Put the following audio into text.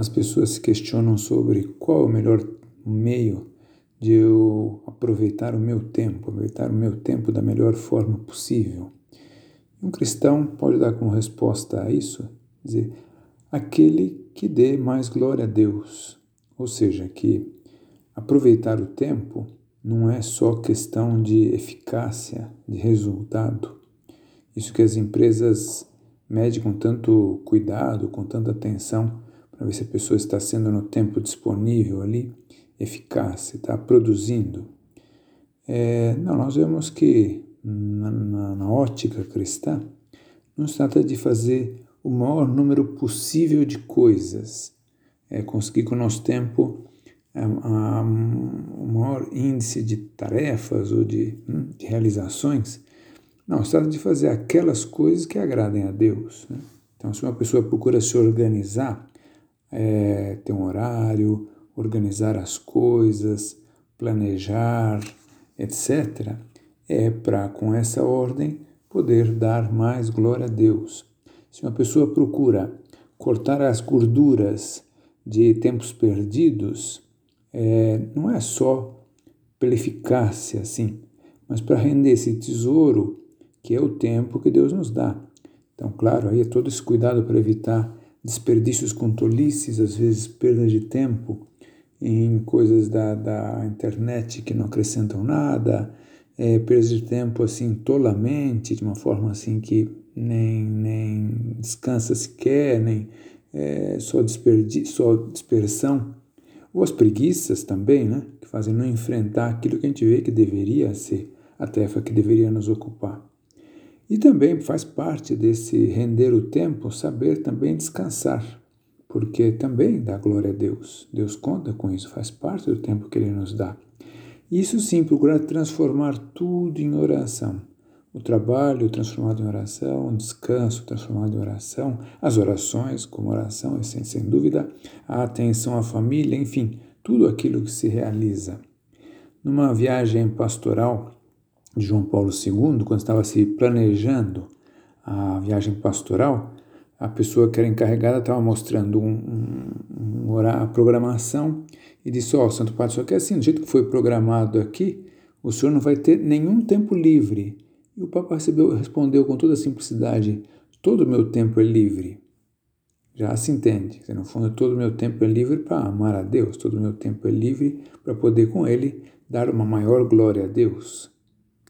as pessoas se questionam sobre qual é o melhor meio de eu aproveitar o meu tempo, aproveitar o meu tempo da melhor forma possível. Um cristão pode dar como resposta a isso, dizer, aquele que dê mais glória a Deus, ou seja, que aproveitar o tempo não é só questão de eficácia, de resultado. Isso que as empresas medem com tanto cuidado, com tanta atenção, para ver se a pessoa está sendo no tempo disponível ali, eficaz, está produzindo. É, não, nós vemos que na, na, na ótica cristã, não se trata de fazer o maior número possível de coisas, é conseguir com o nosso tempo o maior índice de tarefas ou de, hum, de realizações. Não, se trata de fazer aquelas coisas que agradem a Deus. Né? Então, se uma pessoa procura se organizar, é, ter um horário, organizar as coisas, planejar, etc., é para, com essa ordem, poder dar mais glória a Deus. Se uma pessoa procura cortar as gorduras de tempos perdidos, é, não é só pela eficácia, assim, mas para render esse tesouro que é o tempo que Deus nos dá. Então, claro, aí é todo esse cuidado para evitar desperdícios com tolices, às vezes perda de tempo em coisas da, da internet que não acrescentam nada, é, perda de tempo assim tolamente, de uma forma assim que nem, nem descansa sequer, nem é, só, só dispersão. Ou as preguiças também, né? Que fazem não enfrentar aquilo que a gente vê que deveria ser a tarefa que deveria nos ocupar. E também faz parte desse render o tempo saber também descansar, porque também dá glória a Deus. Deus conta com isso, faz parte do tempo que Ele nos dá. Isso sim, procurar transformar tudo em oração. O trabalho transformado em oração, o descanso transformado em oração, as orações como oração, sem, sem dúvida, a atenção à família, enfim, tudo aquilo que se realiza. Numa viagem pastoral de João Paulo II, quando estava se planejando a viagem pastoral, a pessoa que era encarregada estava mostrando um, um, um, a programação e disse: Ó, oh, Santo Padre, só que assim, do jeito que foi programado aqui, o senhor não vai ter nenhum tempo livre. E o Papa recebeu, respondeu com toda simplicidade: todo o meu tempo é livre. Já se entende. No fundo, todo o meu tempo é livre para amar a Deus, todo o meu tempo é livre para poder com Ele dar uma maior glória a Deus.